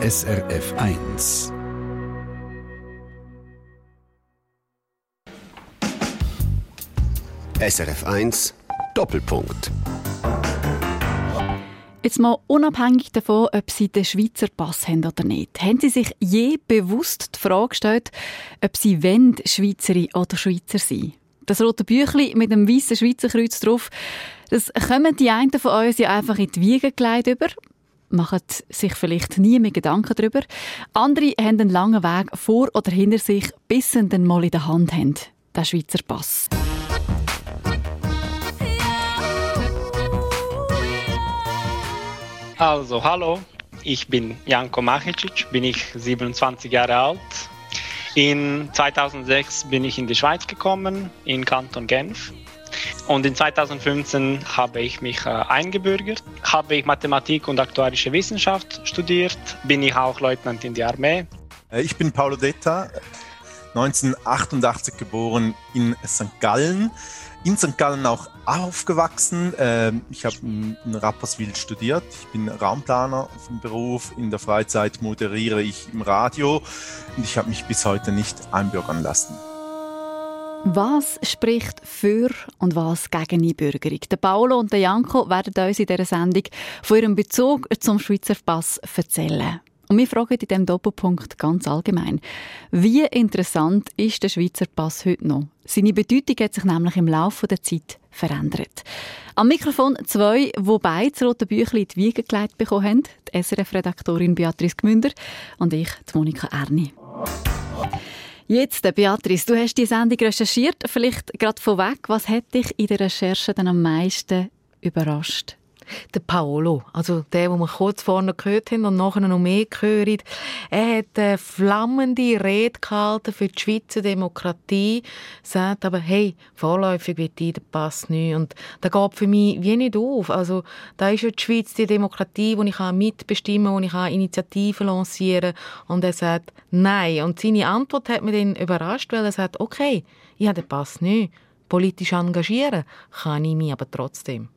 SRF 1. SRF 1 Doppelpunkt. Jetzt mal unabhängig davon, ob Sie den Schweizer Pass haben oder nicht. Haben Sie sich je bewusst die Frage gestellt, ob Sie wollen, Schweizerin oder Schweizer sein? Das rote Büchli mit dem weißen Schweizer Kreuz drauf, das kommen die einen von uns ja einfach in die Wiege gelegt über machen sich vielleicht nie mehr Gedanken darüber. Andere haben einen langen Weg vor oder hinter sich, bis sie dann mal in der Hand haben, den Schweizer Pass. Also, hallo, ich bin Janko Machicic, bin ich 27 Jahre alt. In 2006 bin ich in die Schweiz gekommen, in Kanton Genf. Und in 2015 habe ich mich äh, eingebürgert, habe ich Mathematik und aktuarische Wissenschaft studiert, bin ich auch Leutnant in der Armee. Äh, ich bin Paulo Detta, 1988 geboren in St. Gallen in St. Gallen auch aufgewachsen. Ähm, ich habe in Rapperswil studiert. Ich bin Raumplaner vom Beruf. In der Freizeit moderiere ich im Radio und ich habe mich bis heute nicht einbürgern lassen. Was spricht für und was gegen Einbürgerung? Der Paolo und der Janko werden uns in dieser Sendung von ihrem Bezug zum Schweizer Pass erzählen. Und wir fragen in diesem Doppelpunkt ganz allgemein. Wie interessant ist der Schweizer Pass heute noch? Seine Bedeutung hat sich nämlich im Laufe der Zeit verändert. Am Mikrofon zwei, die beide das rote Büchlein in die Wiege gelegt bekommen haben. Die SRF-Redaktorin Beatrice Gmünder und ich, die Monika Erni. Jetzt, äh, Beatrice, du hast die Sendung recherchiert. Vielleicht gerade vorweg, was hat dich in der Recherche dann am meisten überrascht? Der Paolo, also der, den wir kurz vorne gehört haben und nachher noch mehr gehört, er hat eine flammende Rede gehalten für die Schweizer Demokratie, sagt aber, hey, vorläufig wird die, der Pass nicht. Und das geht für mich wie nicht auf. Also, da ist ja die Schweiz die Demokratie, wo ich mitbestimmen kann, wo ich Initiativen lancieren kann. Und er sagt, nein. Und seine Antwort hat mich dann überrascht, weil er sagt, okay, ich habe den Pass nicht. Politisch engagieren kann ich mich aber trotzdem.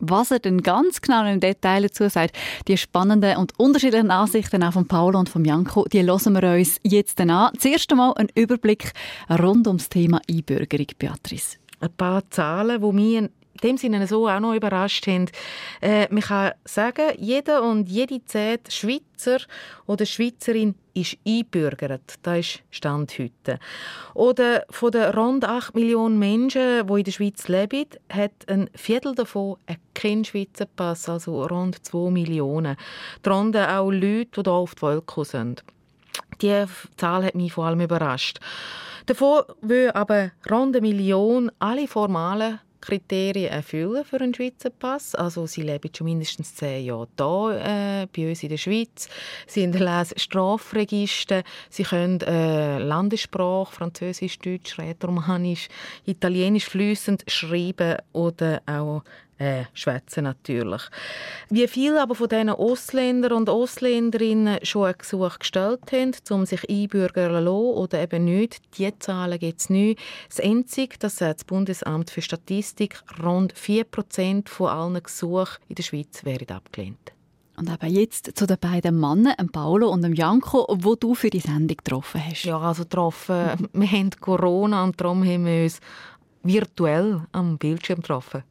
Was er denn ganz genau im Detail dazu sagt, die spannenden und unterschiedlichen Ansichten auch von Paolo und von Janko, die hören wir uns jetzt an. Zuerst einmal ein Überblick rund ums Thema Einbürgerung, Beatrice. Ein paar Zahlen, die mich in dem Sinne so auch noch überrascht haben. Äh, man kann sagen, jeder und jede zehnte Schweizer oder Schweizerin ist einbürgert. Das ist Stand heute. Oder von den rund 8 Millionen Menschen, die in der Schweiz leben, hat ein Viertel davon keinen Schweizer Pass, also rund 2 Millionen. Darunter auch Leute, die hier auf die Welt sind. Die Zahl hat mich vor allem überrascht. Davon will aber rund eine Million alle formalen Kriterien erfüllen für einen Schweizer Pass. Also sie leben schon mindestens zehn Jahre hier äh, bei uns in der Schweiz. Sie hinterlassen Strafregister. Sie können äh, Landessprache, Französisch, Deutsch, Rätoromanisch, Italienisch fließend schreiben oder auch äh, schwätzen natürlich. Wie viele aber von diesen Ausländer und Ausländerinnen schon ein Gesuch gestellt haben, um sich einbürgern zu lassen oder eben nicht, diese Zahlen gibt es nicht. Das Einzige, das sagt das Bundesamt für Statistik, rund 4% von allen Gesuchen in der Schweiz werden abgelehnt. Und eben jetzt zu den beiden Männern, Paolo und Janko, wo du für die Sendung getroffen hast. Ja, also getroffen. wir haben Corona und darum haben wir uns virtuell am Bildschirm getroffen.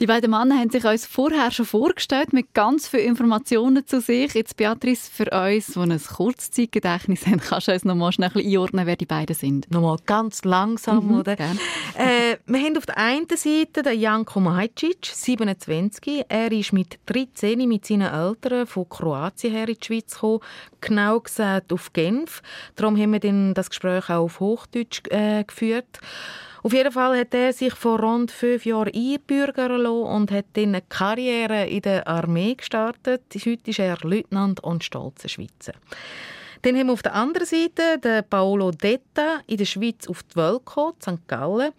Die beiden Männer haben sich uns vorher schon vorgestellt mit ganz vielen Informationen zu sich. Jetzt Beatrice, für uns, die ein Kurzzeitgedächtnis haben, kannst du uns noch mal schnell einordnen, wer die beiden sind? Nochmal ganz langsam, mhm, oder? Äh, wir haben auf der einen Seite den Janko Majcic, 27. Er ist mit 13 mit seinen Eltern von Kroatien her in die Schweiz gekommen, genau gesagt auf Genf. Darum haben wir dann das Gespräch auch auf Hochdeutsch äh, geführt. Auf jeden Fall hat er sich vor rund fünf Jahren einbürgern lassen und hat dann eine Karriere in der Armee gestartet. Heute ist er Leutnant und stolzer Schweizer. Dann haben wir auf der anderen Seite den Paolo Detta in der Schweiz auf die Welt St. Gallen.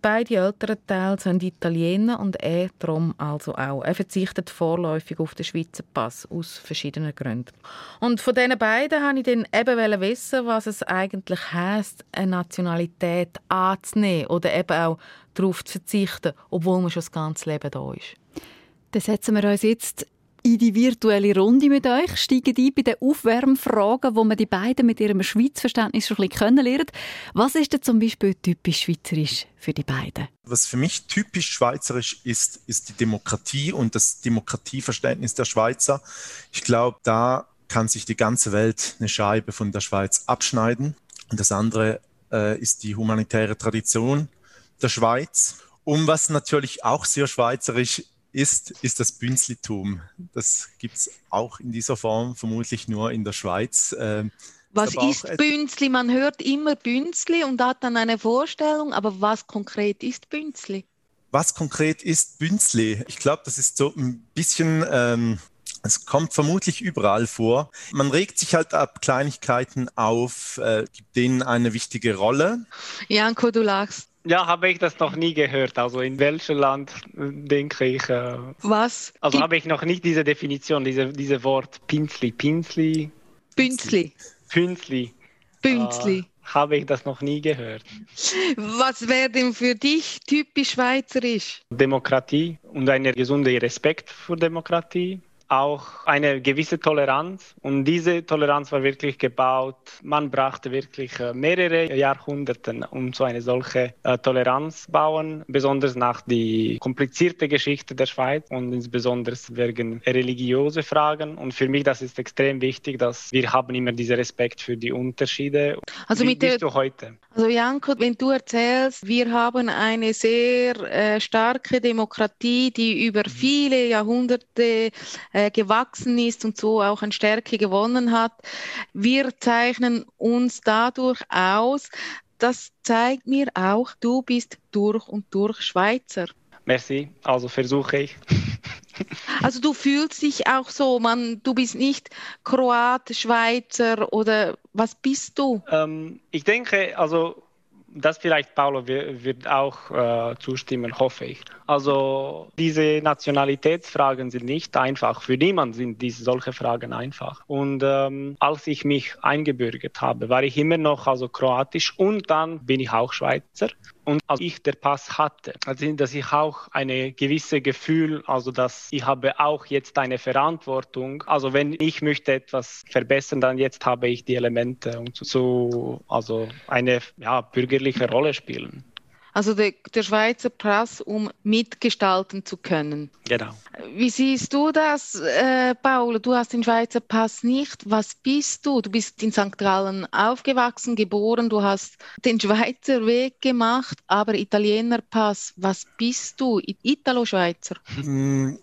Beide älteren Teile sind Italiener und er darum also auch. Er verzichtet vorläufig auf den Schweizer Pass aus verschiedenen Gründen. Und von diesen beiden wollte ich dann eben wissen, was es eigentlich heisst, eine Nationalität anzunehmen oder eben auch darauf zu verzichten, obwohl man schon das ganze Leben da ist. Dann setzen wir uns jetzt in die virtuelle Runde mit euch, steigen ein bei den Aufwärmfragen, wo man die beiden mit ihrem Schweizverständnis schon ein bisschen kennenlernt. Was ist denn zum Beispiel typisch schweizerisch für die beiden? Was für mich typisch schweizerisch ist, ist die Demokratie und das Demokratieverständnis der Schweizer. Ich glaube, da kann sich die ganze Welt eine Scheibe von der Schweiz abschneiden. Und das andere äh, ist die humanitäre Tradition der Schweiz. Und was natürlich auch sehr schweizerisch ist, ist das Bünzlitum. Das gibt es auch in dieser Form vermutlich nur in der Schweiz. Ähm, was ist Bünzli? Man hört immer Bünzli und hat dann eine Vorstellung, aber was konkret ist Bünzli? Was konkret ist Bünzli? Ich glaube, das ist so ein bisschen ähm, es kommt vermutlich überall vor. Man regt sich halt ab Kleinigkeiten auf, äh, gibt denen eine wichtige Rolle. Janko, du lachst. Ja, habe ich das noch nie gehört. Also in welchem Land denke ich. Äh, Was? Also habe ich noch nicht diese Definition, diese, diese Wort Pinzli. Pinzli. Bünzli. Pünzli. Bünzli. Äh, habe ich das noch nie gehört. Was wäre denn für dich typisch schweizerisch? Demokratie und ein gesunder Respekt für Demokratie auch eine gewisse Toleranz. Und diese Toleranz war wirklich gebaut. Man brachte wirklich äh, mehrere Jahrhunderte, um so eine solche äh, Toleranz bauen, besonders nach die komplizierte Geschichte der Schweiz und insbesondere wegen religiöse Fragen. Und für mich das ist extrem wichtig, dass wir haben immer diesen Respekt für die Unterschiede. Also Wie mit bist der, du heute? Also Janko, wenn du erzählst, wir haben eine sehr äh, starke Demokratie, die über mhm. viele Jahrhunderte äh, äh, gewachsen ist und so auch an Stärke gewonnen hat. Wir zeichnen uns dadurch aus. Das zeigt mir auch, du bist durch und durch Schweizer. Merci, also versuche ich. Also du fühlst dich auch so, man, du bist nicht Kroat, Schweizer oder was bist du? Ähm, ich denke, also das vielleicht Paulo wird auch äh, zustimmen, hoffe ich. Also diese Nationalitätsfragen sind nicht einfach. Für niemanden sind diese solche Fragen einfach. Und ähm, als ich mich eingebürgert habe, war ich immer noch also kroatisch und dann bin ich auch Schweizer. Und als ich der Pass hatte, also dass ich auch eine gewisse Gefühl, also dass ich habe auch jetzt eine Verantwortung. Also wenn ich möchte etwas verbessern, dann jetzt habe ich die Elemente, um zu, also eine ja, bürgerliche Rolle spielen also der, der Schweizer Pass, um mitgestalten zu können. Genau. Wie siehst du das, äh, Paul? Du hast den Schweizer Pass nicht. Was bist du? Du bist in St. Gallen aufgewachsen, geboren. Du hast den Schweizer Weg gemacht, aber Italiener Pass. Was bist du? Italo-Schweizer? Hm,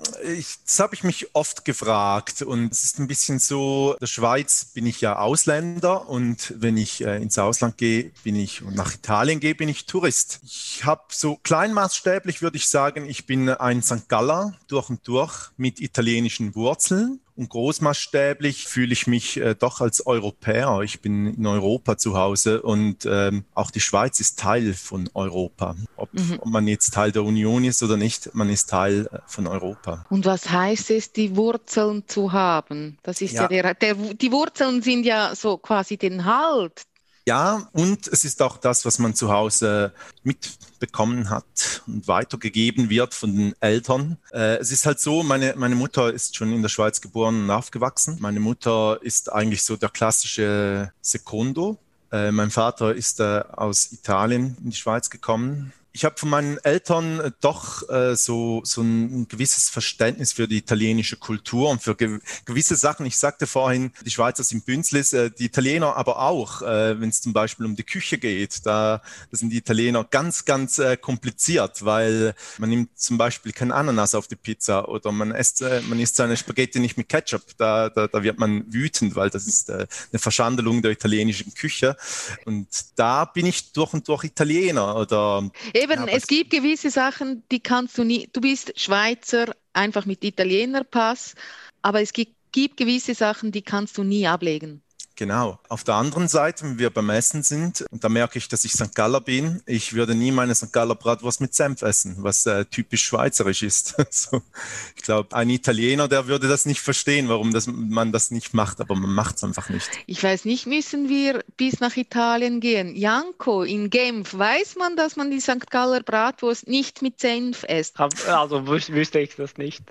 das habe ich mich oft gefragt. Und es ist ein bisschen so, in der Schweiz bin ich ja Ausländer und wenn ich äh, ins Ausland gehe, bin ich und nach Italien gehe, bin ich Tourist. Ich ich habe so kleinmaßstäblich, würde ich sagen, ich bin ein St. Galler durch und durch mit italienischen Wurzeln. Und großmaßstäblich fühle ich mich äh, doch als Europäer. Ich bin in Europa zu Hause und ähm, auch die Schweiz ist Teil von Europa. Ob, mhm. ob, man jetzt Teil der Union ist oder nicht, man ist Teil äh, von Europa. Und was heißt es, die Wurzeln zu haben? Das ist ja, ja der, der, die Wurzeln sind ja so quasi den Halt ja, und es ist auch das, was man zu Hause mitbekommen hat und weitergegeben wird von den Eltern. Äh, es ist halt so, meine, meine Mutter ist schon in der Schweiz geboren und aufgewachsen. Meine Mutter ist eigentlich so der klassische Secondo. Äh, mein Vater ist äh, aus Italien in die Schweiz gekommen ich habe von meinen Eltern äh, doch äh, so, so ein gewisses Verständnis für die italienische Kultur und für ge gewisse Sachen. Ich sagte vorhin, die Schweizer sind Bünzlis, äh, die Italiener aber auch, äh, wenn es zum Beispiel um die Küche geht. Da, da sind die Italiener ganz, ganz äh, kompliziert, weil man nimmt zum Beispiel kein Ananas auf die Pizza oder man isst, äh, man isst seine Spaghetti nicht mit Ketchup. Da, da, da wird man wütend, weil das ist äh, eine Verschandelung der italienischen Küche. Und da bin ich durch und durch Italiener oder Eben, ja, es gibt gewisse Sachen, die kannst du nie. Du bist Schweizer, einfach mit Italienerpass, aber es gibt, gibt gewisse Sachen, die kannst du nie ablegen. Genau. Auf der anderen Seite, wenn wir beim Essen sind, und da merke ich, dass ich St. Galler bin, ich würde nie meine St. Galler Bratwurst mit Senf essen, was äh, typisch schweizerisch ist. so, ich glaube, ein Italiener, der würde das nicht verstehen, warum das, man das nicht macht, aber man macht es einfach nicht. Ich weiß nicht, müssen wir bis nach Italien gehen. Janko, in Genf, weiß man, dass man die St. Galler Bratwurst nicht mit Senf isst? Also wüsste ich das nicht.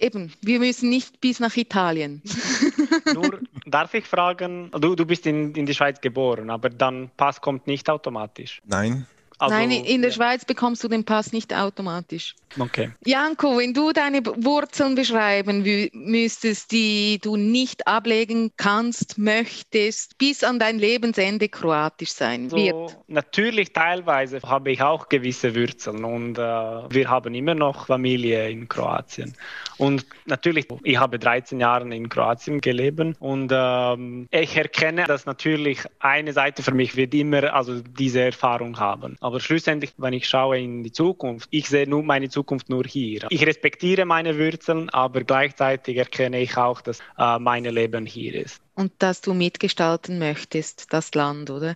Eben, wir müssen nicht bis nach Italien. Nur darf ich fragen, du, du bist in, in die Schweiz geboren, aber dann Pass kommt nicht automatisch. Nein, Also, Nein, in der ja. Schweiz bekommst du den Pass nicht automatisch. Okay. Janko, wenn du deine Wurzeln beschreiben müsstest, die du nicht ablegen kannst, möchtest, bis an dein Lebensende kroatisch sein wird. So, natürlich, teilweise habe ich auch gewisse Wurzeln und äh, wir haben immer noch Familie in Kroatien. Und natürlich, ich habe 13 Jahre in Kroatien gelebt und ähm, ich erkenne, dass natürlich eine Seite für mich wird immer also diese Erfahrung haben. Aber schlussendlich, wenn ich schaue in die Zukunft, ich sehe nur meine Zukunft nur hier. Ich respektiere meine Wurzeln, aber gleichzeitig erkenne ich auch, dass äh, mein Leben hier ist. Und dass du mitgestalten möchtest, das Land, oder?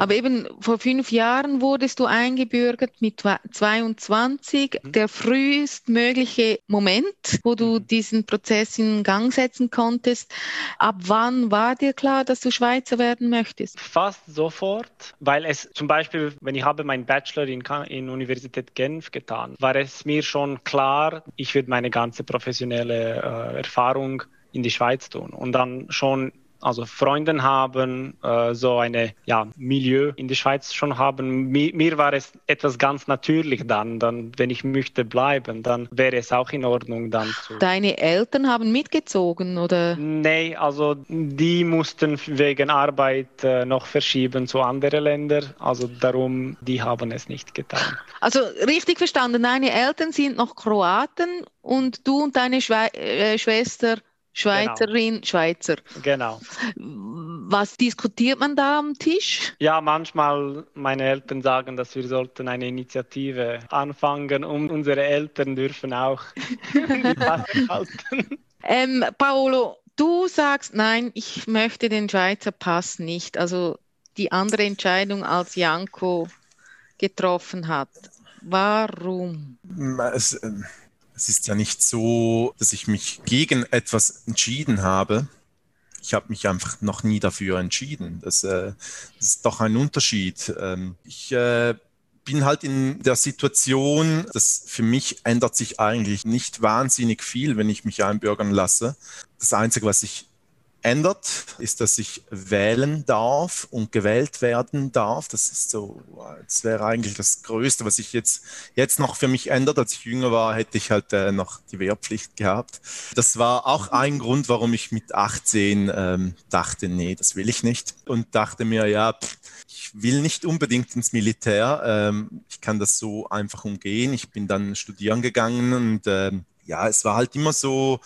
Aber eben vor fünf Jahren wurdest du eingebürgert mit zwei- 22, Mhm. der frühestmögliche Moment, wo du Mhm. diesen Prozess in Gang setzen konntest. Ab wann war dir klar, dass du Schweizer werden möchtest? Fast sofort, weil es zum Beispiel, wenn ich habe meinen Bachelor in, in Universität Genf getan, war es mir schon klar, ich würde meine ganze professionelle äh, Erfahrung in die Schweiz tun und dann schon also Freunden haben, äh, so eine ja, Milieu in der Schweiz schon haben. Mir, mir war es etwas ganz natürlich dann, dann, wenn ich möchte bleiben, dann wäre es auch in Ordnung dann zu. Deine Eltern haben mitgezogen, oder? Nee, also die mussten wegen Arbeit äh, noch verschieben zu anderen Ländern. Also darum, die haben es nicht getan. Also richtig verstanden, deine Eltern sind noch Kroaten und du und deine Schwe äh, Schwester Schweizerin, Schweizer. Genau. Was diskutiert man da am Tisch? Ja, manchmal meine Eltern sagen, dass wir sollten eine Initiative anfangen und unsere Eltern dürfen auch halten. Ähm, Paolo, du sagst, nein, ich möchte den Schweizer Pass nicht. Also die andere Entscheidung als Janko getroffen hat. Warum? es, äh, es ist ja nicht so, dass ich mich gegen etwas entschieden habe. Ich habe mich einfach noch nie dafür entschieden. Das, äh, das ist doch ein Unterschied. Ähm, ich äh, bin halt in der Situation, dass für mich ändert sich eigentlich nicht wahnsinnig viel, wenn ich mich einbürgern lasse. Das Einzige, was sich ändert, ist, dass ich wählen darf und gewählt werden darf. Das ist so, das wäre eigentlich das Größte, was sich jetzt, jetzt noch für mich ändert. Als ich jünger war, hätte ich halt äh, noch die Wehrpflicht gehabt. Das war auch ein Grund, warum ich mit 18 ähm, dachte, nee, das will ich nicht. Und dachte mir, ja, pff, ich will nicht unbedingt ins Militär. Ähm, ich kann das so einfach umgehen. Ich bin dann studieren gegangen und ähm, ja, es war halt immer so,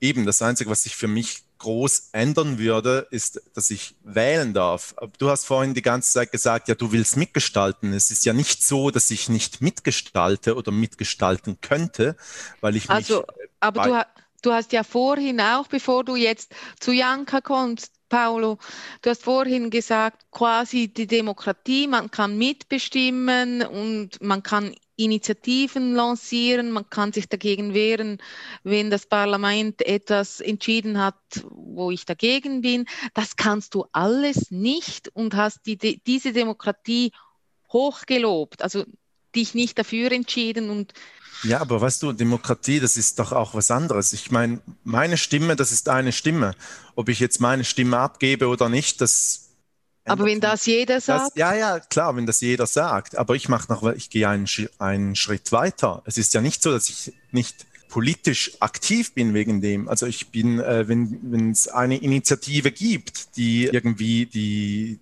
eben das Einzige, was sich für mich groß ändern würde, ist, dass ich wählen darf. Aber du hast vorhin die ganze Zeit gesagt, ja, du willst mitgestalten. Es ist ja nicht so, dass ich nicht mitgestalte oder mitgestalten könnte, weil ich mich Also, aber bei- du, du hast ja vorhin auch, bevor du jetzt zu Janka kommst, Paolo, du hast vorhin gesagt, quasi die Demokratie, man kann mitbestimmen und man kann Initiativen lancieren, man kann sich dagegen wehren, wenn das Parlament etwas entschieden hat, wo ich dagegen bin. Das kannst du alles nicht und hast die, die, diese Demokratie hochgelobt, also dich nicht dafür entschieden und Ja, aber weißt du, Demokratie, das ist doch auch was anderes. Ich meine, meine Stimme, das ist eine Stimme. Ob ich jetzt meine Stimme abgebe oder nicht, das. Aber wenn das jeder das, sagt, ja, ja, klar, wenn das jeder sagt. Aber ich mache noch, ich gehe einen, einen Schritt weiter. Es ist ja nicht so, dass ich nicht politisch aktiv bin wegen dem. Also ich bin, äh, wenn es eine Initiative gibt, die irgendwie die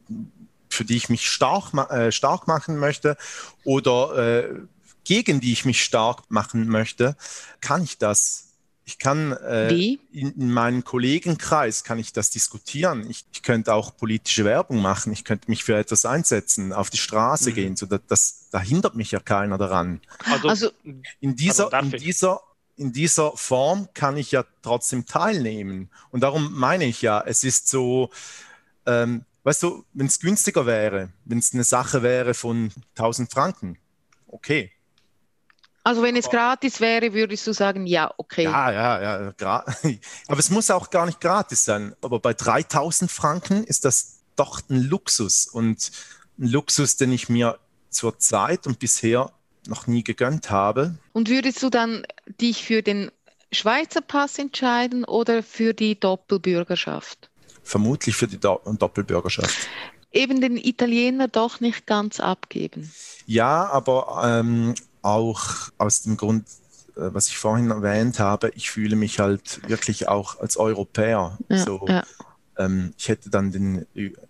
für die ich mich stark, äh, stark machen möchte oder äh, gegen die ich mich stark machen möchte, kann ich das. Ich kann äh, in, in meinem Kollegenkreis kann ich das diskutieren. Ich, ich könnte auch politische Werbung machen. Ich könnte mich für etwas einsetzen, auf die Straße Mhm. gehen. So, das, das, da hindert mich ja keiner daran. Also, Also- In dieser, Also in dieser, in dieser Form kann ich ja trotzdem teilnehmen. Und darum meine ich ja, es ist so, ähm, weißt du, wenn es günstiger wäre, wenn es eine Sache wäre von 1000 Franken, okay. Also wenn es gratis wäre, würdest du sagen, ja, okay. Ja, ja, ja. Aber es muss auch gar nicht gratis sein. Aber bei 3000 Franken ist das doch ein Luxus und ein Luxus, den ich mir zur Zeit und bisher noch nie gegönnt habe. Und würdest du dann dich für den Schweizer Pass entscheiden oder für die Doppelbürgerschaft? Vermutlich für die Do Doppelbürgerschaft. Eben den Italiener doch nicht ganz abgeben. Ja, aber ähm, auch aus dem Grund, äh, was ich vorhin erwähnt habe, ich fühle mich halt wirklich auch als Europäer. Ja, so, ja. Ähm, ich hätte dann den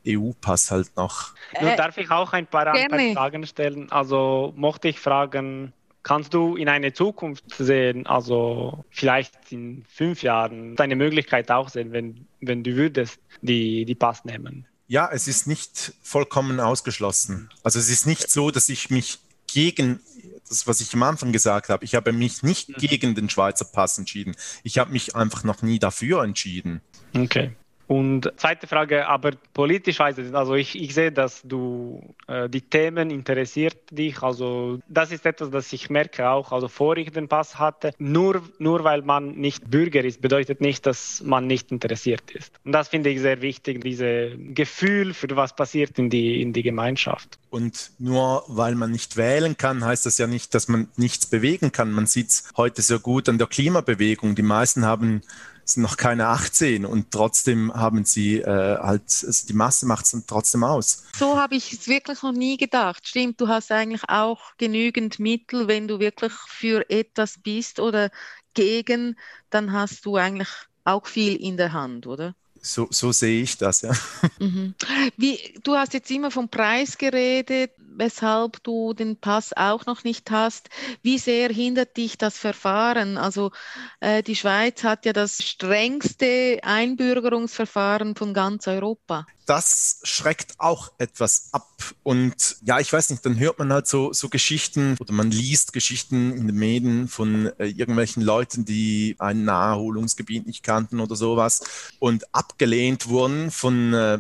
EU-Pass halt noch. Äh, darf ich auch ein paar, paar Fragen stellen? Also mochte ich fragen, kannst du in eine Zukunft sehen, also vielleicht in fünf Jahren, eine Möglichkeit auch sehen, wenn, wenn du würdest die, die Pass nehmen? Ja, es ist nicht vollkommen ausgeschlossen. Also es ist nicht so, dass ich mich gegen das, was ich am Anfang gesagt habe, ich habe mich nicht mhm. gegen den Schweizer Pass entschieden. Ich habe mich einfach noch nie dafür entschieden. Okay. Und zweite Frage, aber politisch weiß ich, also ich, ich sehe, dass du äh, die Themen interessiert dich. Also das ist etwas, das ich merke auch, also vor ich den Pass hatte. Nur, nur weil man nicht Bürger ist, bedeutet nicht, dass man nicht interessiert ist. Und das finde ich sehr wichtig, dieses Gefühl für was passiert in die, in die Gemeinschaft. Und nur weil man nicht wählen kann, heißt das ja nicht, dass man nichts bewegen kann. Man sieht es heute sehr gut an der Klimabewegung. Die meisten haben sind noch keine 18 und trotzdem haben sie äh, halt, also die Masse macht es dann trotzdem aus. So habe ich es wirklich noch nie gedacht. Stimmt, du hast eigentlich auch genügend Mittel, wenn du wirklich für etwas bist oder gegen, dann hast du eigentlich auch viel in der Hand, oder? So, so sehe ich das, ja. Mhm. Wie, du hast jetzt immer vom Preis geredet weshalb du den Pass auch noch nicht hast. Wie sehr hindert dich das Verfahren? Also äh, die Schweiz hat ja das strengste Einbürgerungsverfahren von ganz Europa. Das schreckt auch etwas ab. Und ja, ich weiß nicht, dann hört man halt so, so Geschichten oder man liest Geschichten in den Medien von äh, irgendwelchen Leuten, die ein Naherholungsgebiet nicht kannten oder sowas und abgelehnt wurden von äh,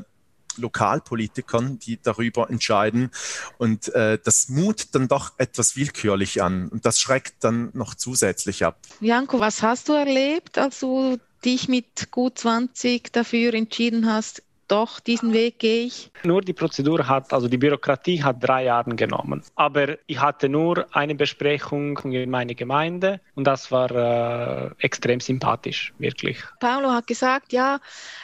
Lokalpolitikern, die darüber entscheiden. Und äh, das mut dann doch etwas willkürlich an. Und das schreckt dann noch zusätzlich ab. Janko, was hast du erlebt, als du dich mit gut 20 dafür entschieden hast, doch, diesen Weg gehe ich. Nur die Prozedur hat, also die Bürokratie hat drei Jahre genommen. Aber ich hatte nur eine Besprechung in meiner Gemeinde und das war äh, extrem sympathisch, wirklich. Paulo hat gesagt, ja,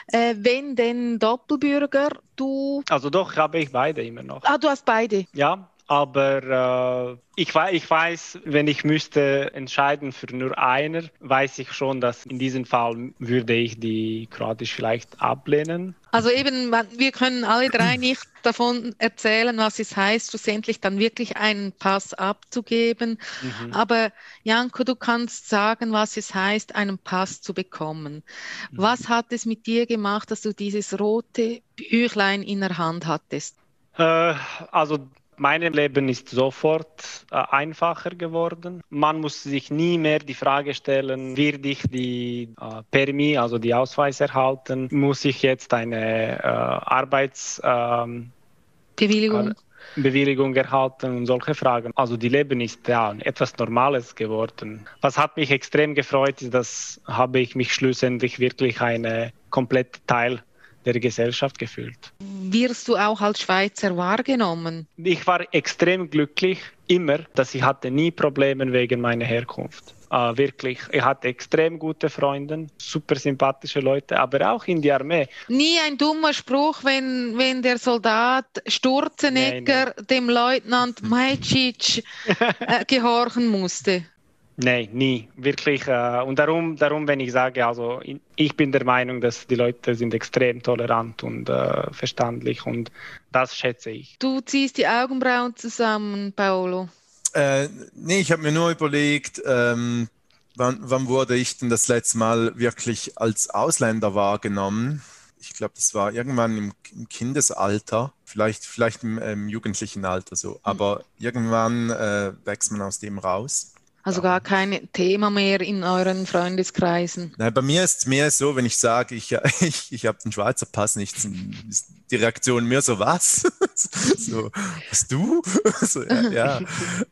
äh, wenn denn Doppelbürger, du. Also doch, habe ich beide immer noch. Ah, du hast beide? Ja, aber äh, ich, ich, weiß, wenn ich müsste entscheiden für nur einer, weiß ich schon, dass in diesem Fall würde ich die kroatisch vielleicht ablehnen. Also eben, wir können alle drei nicht davon erzählen, was es heißt, schlussendlich dann wirklich einen Pass abzugeben. Mhm. Aber Janko, du kannst sagen, was es heißt, einen Pass zu bekommen. Mhm. Was hat es mit dir gemacht, dass du dieses rote Büchlein in der Hand hattest? Äh, also mein Leben ist sofort äh, einfacher geworden. Man muss sich nie mehr die Frage stellen, werde ich die äh, Permis, also die Ausweis erhalten? Muss ich jetzt eine äh, Arbeitsbewilligung ähm, Bewilligung erhalten und solche Fragen. Also die Leben ist ja etwas Normales geworden. Was hat mich extrem gefreut, ist, dass habe ich mich schlussendlich wirklich eine komplette Teil der Gesellschaft gefühlt. Wirst du auch als Schweizer wahrgenommen? Ich war extrem glücklich, immer, dass ich hatte nie Probleme wegen meiner Herkunft. Uh, wirklich, ich hatte extrem gute Freunde, super sympathische Leute, aber auch in die Armee. Nie ein dummer Spruch, wenn, wenn der Soldat Sturzenegger dem Leutnant Majcic äh, gehorchen musste. Nein, nie, wirklich. Äh, und darum, darum, wenn ich sage, also ich bin der Meinung, dass die Leute sind extrem tolerant und äh, verstandlich und das schätze ich. Du ziehst die Augenbrauen zusammen, Paolo. Äh, nee, ich habe mir nur überlegt, ähm, wann, wann wurde ich denn das letzte Mal wirklich als Ausländer wahrgenommen? Ich glaube, das war irgendwann im, im Kindesalter, vielleicht, vielleicht im, im, jugendlichen Alter so. Aber mhm. irgendwann äh, wächst man aus dem raus. Also gar kein Thema mehr in euren Freundeskreisen. Nein, bei mir ist es mehr so, wenn ich sage, ich, ich, ich habe den Schweizer Pass nicht, ist die Reaktion mehr so, was? so, was du? so, ja, ja.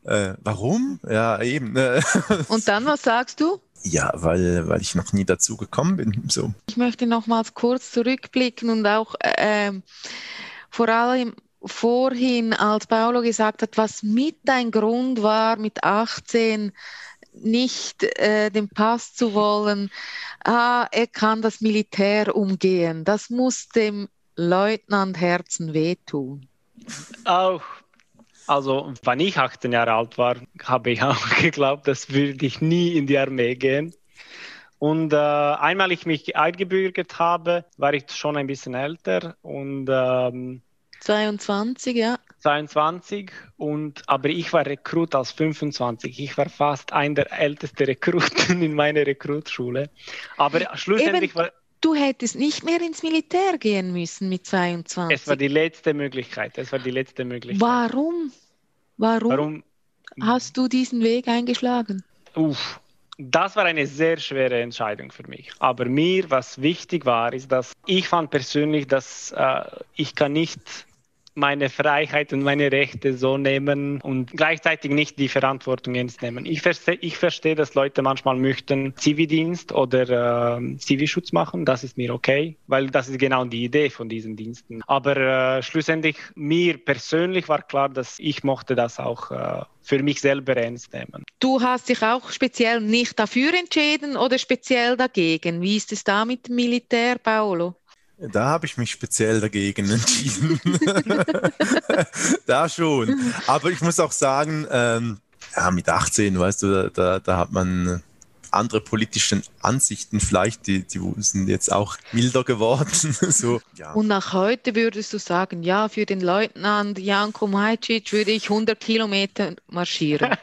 Äh, warum? Ja, eben. Ne? Und dann, was sagst du? Ja, weil, weil ich noch nie dazu gekommen bin. So. Ich möchte nochmals kurz zurückblicken und auch äh, vor allem vorhin, als Paolo gesagt hat, was mit dein Grund war, mit 18 nicht äh, den Pass zu wollen, ah, er kann das Militär umgehen. Das muss dem Leutnant Herzen wehtun. Auch. Also, wenn ich 18 Jahre alt war, habe ich auch geglaubt, das würde ich nie in die Armee gehen. Und äh, einmal ich mich eingebürgert habe, war ich schon ein bisschen älter und ähm, 22, ja. 22 und aber ich war Rekrut als 25. Ich war fast ein der ältesten Rekruten in meiner Rekrutschule. Aber schlussendlich Eben, war du hättest nicht mehr ins Militär gehen müssen mit 22. Es war die letzte Möglichkeit. Es war die letzte Möglichkeit. Warum? Warum, Warum? hast du diesen Weg eingeschlagen? Uff, das war eine sehr schwere Entscheidung für mich. Aber mir, was wichtig war, ist, dass ich fand persönlich, dass äh, ich kann nicht meine Freiheit und meine Rechte so nehmen und gleichzeitig nicht die Verantwortung ernst nehmen. Ich verstehe, ich verstehe dass Leute manchmal möchten Zivildienst oder äh, Zivilschutz machen. Das ist mir okay, weil das ist genau die Idee von diesen Diensten. Aber äh, schlussendlich mir persönlich war klar, dass ich mochte das auch äh, für mich selber ernst nehmen. Du hast dich auch speziell nicht dafür entschieden oder speziell dagegen. Wie ist es da mit Militär, Paolo? Da habe ich mich speziell dagegen entschieden. da schon. Aber ich muss auch sagen, ähm, ja, mit 18, weißt du, da, da hat man andere politische Ansichten vielleicht, die, die sind jetzt auch milder geworden. so, ja. Und nach heute würdest du sagen, ja, für den Leutnant Janko Majcic würde ich 100 Kilometer marschieren.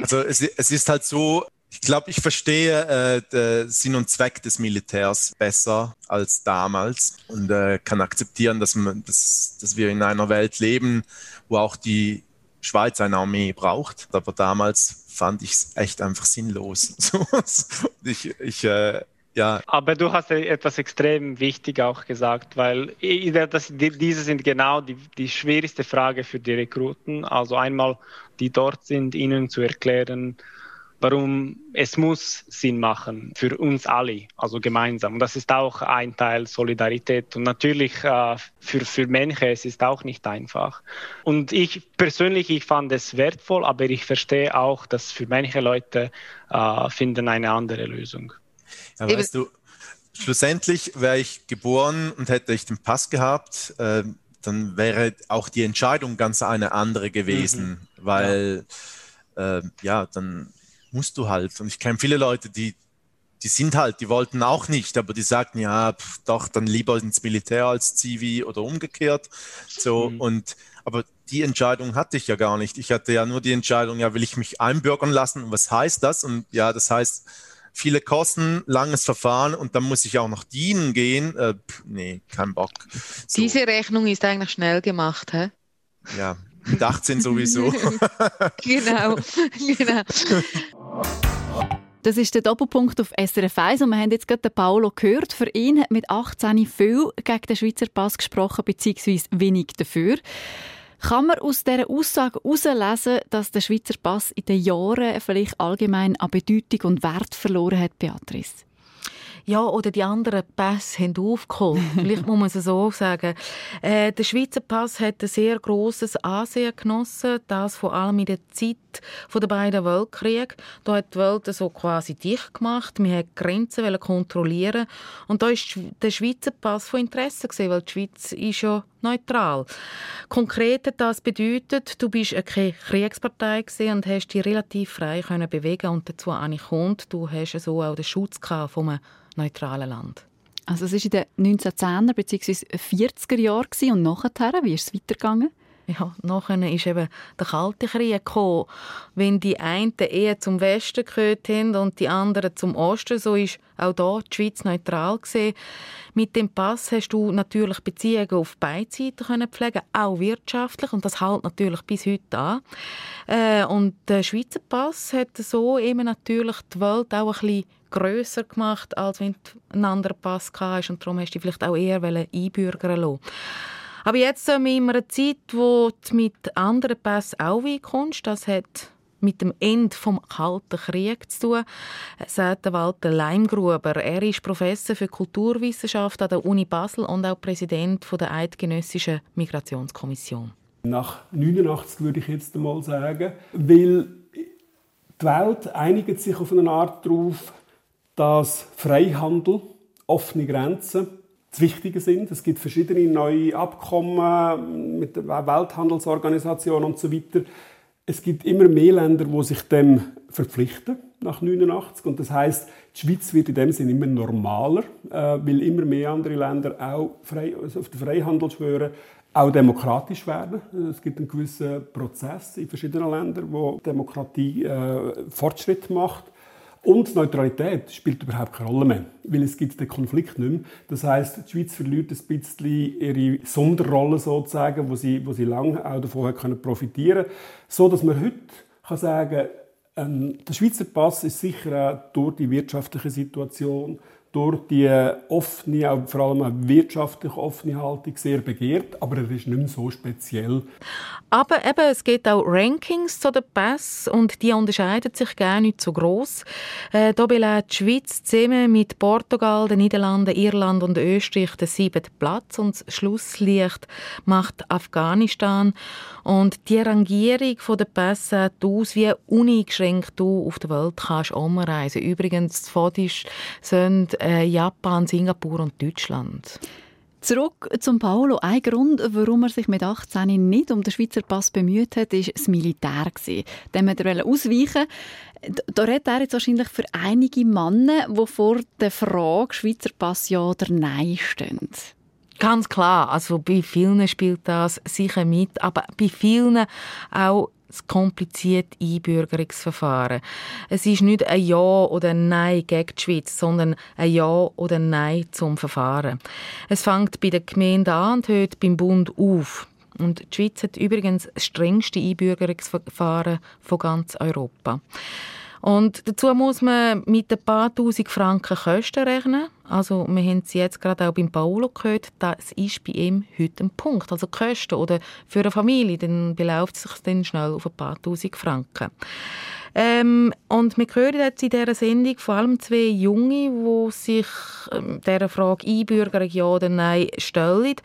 Also es, es ist halt so, ich glaube, ich verstehe äh, Sinn und Zweck des Militärs besser als damals und äh, kann akzeptieren, dass, man, dass, dass wir in einer Welt leben, wo auch die Schweiz eine Armee braucht. Aber damals fand ich es echt einfach sinnlos. ich, ich, äh, ja. Aber du hast etwas extrem wichtig auch gesagt, weil das, diese sind genau die, die schwierigste Frage für die Rekruten. Also einmal, die dort sind, ihnen zu erklären, warum es muss Sinn machen für uns alle, also gemeinsam. Und das ist auch ein Teil Solidarität. Und natürlich äh, für, für Menschen es ist auch nicht einfach. Und ich persönlich, ich fand es wertvoll, aber ich verstehe auch, dass für manche Leute äh, finden eine andere Lösung. Ja, weißt du, schlussendlich wäre ich geboren und hätte ich den Pass gehabt, äh, dann wäre auch die Entscheidung ganz eine andere gewesen, mhm. weil ja. Äh, ja, dann musst du halt. Und ich kenne viele Leute, die, die sind halt, die wollten auch nicht, aber die sagten, ja, pf, doch, dann lieber ins Militär als Zivi oder umgekehrt. So, mhm. und, aber die Entscheidung hatte ich ja gar nicht. Ich hatte ja nur die Entscheidung, ja, will ich mich einbürgern lassen? Und was heißt das? Und ja, das heißt, viele Kosten, langes Verfahren und dann muss ich auch noch dienen gehen. Äh, pf, nee, kein Bock. So. Diese Rechnung ist eigentlich schnell gemacht, hä? Ja, mit 18 sowieso. genau, genau. Das ist der Doppelpunkt auf SRF 1 und wir haben jetzt gerade den Paolo gehört. Für ihn hat mit 18 viel gegen den Schweizer Pass gesprochen, beziehungsweise wenig dafür. Kann man aus dieser Aussage herauslesen, dass der Schweizer Pass in den Jahren vielleicht allgemein an Bedeutung und Wert verloren hat, Beatrice? Ja, oder die anderen Pässe haben aufgeholt. Vielleicht muss man es so sagen. Äh, der Schweizer Pass hat ein sehr grosses Ansehen genossen, das vor allem in der Zeit der beiden Weltkriege. Da hat die Welt so quasi dicht gemacht. Wir wollten Grenzen kontrollieren und da ist der Schweizer Pass von Interesse gewesen, weil die Schweiz ist ja neutral. Konkret das bedeutet, du bist keine Kriegspartei und hast dich relativ frei können bewegen und dazu kommt, du hast so auch den Schutz von einem neutralen Land. Also es war in den 1910er bzw. 40er Jahren und nachher, wie ist es weitergegangen? Ja, nachher ist eben der Kalte Krieg gekommen. Wenn die einen eher zum Westen gehört haben und die anderen zum Osten, so ist auch da die Schweiz neutral gesehen. Mit dem Pass hast du natürlich Beziehungen auf beide Seiten können pflegen, auch wirtschaftlich und das hält natürlich bis heute an. Äh, und der Schweizer Pass hat so eben natürlich die Welt auch ein bisschen grösser gemacht, als wenn du einen anderen Pass hast und darum hast du dich vielleicht auch eher einbürgern lassen. Aber jetzt sind wir in einer Zeit, wo du mit anderen Pässen auch weit Das hat mit dem Ende vom Kalten Krieg zu tun, sagt Walter Leimgruber. Er ist Professor für Kulturwissenschaft an der Uni Basel und auch Präsident der Eidgenössischen Migrationskommission. Nach 89 würde ich jetzt einmal sagen, weil Die Welt einigt sich auf eine Art darauf, dass Freihandel, offene Grenzen das Wichtige sind. Es gibt verschiedene neue Abkommen mit der Welthandelsorganisation und so weiter. Es gibt immer mehr Länder, die sich dem verpflichten nach 89 und das heißt, die Schweiz wird in dem Sinne immer normaler, äh, weil immer mehr andere Länder auch frei, also auf den Freihandel schwören, auch demokratisch werden. Es gibt einen gewissen Prozess in verschiedenen Ländern, wo Demokratie äh, Fortschritt macht. Und Neutralität spielt überhaupt keine Rolle mehr, weil es gibt den Konflikt nicht mehr. Das heißt, die Schweiz verliert ein bisschen ihre Sonderrolle sozusagen, wo sie, wo sie lange auch davon können profitieren so dass man heute kann sagen ähm, der Schweizer Pass ist sicher auch durch die wirtschaftliche Situation durch die offene, vor allem wirtschaftlich offene Haltung sehr begehrt, aber er ist nicht mehr so speziell. Aber eben, es gibt auch Rankings zu den Pass und die unterscheiden sich gar nicht so groß. Äh, da belegt die Schweiz zusammen mit Portugal, den Niederlanden, Irland und Österreich den siebten Platz und das Schlusslicht macht Afghanistan. Und die Rangierung der Pässe sieht aus, wie uneingeschränkt du auf der Welt kannst umreisen. Übrigens, zuvorderst sind äh, Japan, Singapur und Deutschland. Zurück zum Paolo. Ein Grund, warum er sich mit 18 nicht um den Schweizer Pass bemüht hat, war das Militär. Dem hat er ausweichen Da redet er jetzt wahrscheinlich für einige Männer, die vor der Frage Schweizer Pass ja oder nein stehen. Ganz klar, also bei vielen spielt das sicher mit, aber bei vielen auch das komplizierte Einbürgerungsverfahren. Es ist nicht ein Ja oder ein Nein gegen die Schweiz, sondern ein Ja oder ein Nein zum Verfahren. Es fängt bei der Gemeinde an und hört beim Bund auf. Und die Schweiz hat übrigens das strengste Einbürgerungsverfahren von ganz Europa. Und dazu muss man mit ein paar tausend Franken Kosten rechnen. Also wir haben es jetzt gerade auch beim Paolo gehört, das ist bei ihm heute ein Punkt. Also Kosten oder für eine Familie, dann beläuft es sich dann schnell auf ein paar tausend Franken. Ähm, und wir hören jetzt in dieser Sendung vor allem zwei Junge, die sich ähm, dieser Frage Einbürgerung ja oder nein stellen.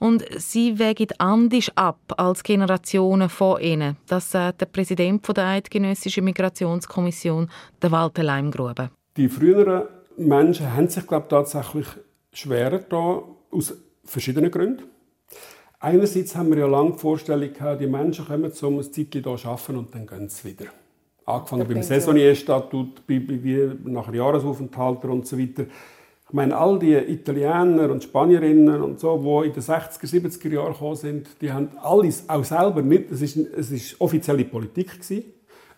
Und sie wägen anders ab als Generationen vor ihnen. Das sagt der Präsident der Eidgenössischen Migrationskommission, der Walter Leimgrube. Die früheren Menschen haben sich glaube tatsächlich schwerer da aus verschiedenen Gründen. Einerseits haben wir ja lange die Vorstellung gehabt, die Menschen kommen um ein Zeitchen hier arbeiten und dann gehen sie wieder. Angefangen beim Saisonierstatut, wie nach Jahresaufenthalten und so weiter. Ich meine, all die Italiener und Spanierinnen und so, die in den 60er, 70er Jahren gekommen sind, die haben alles auch selber nicht, es ist, es ist offizielle Politik gewesen,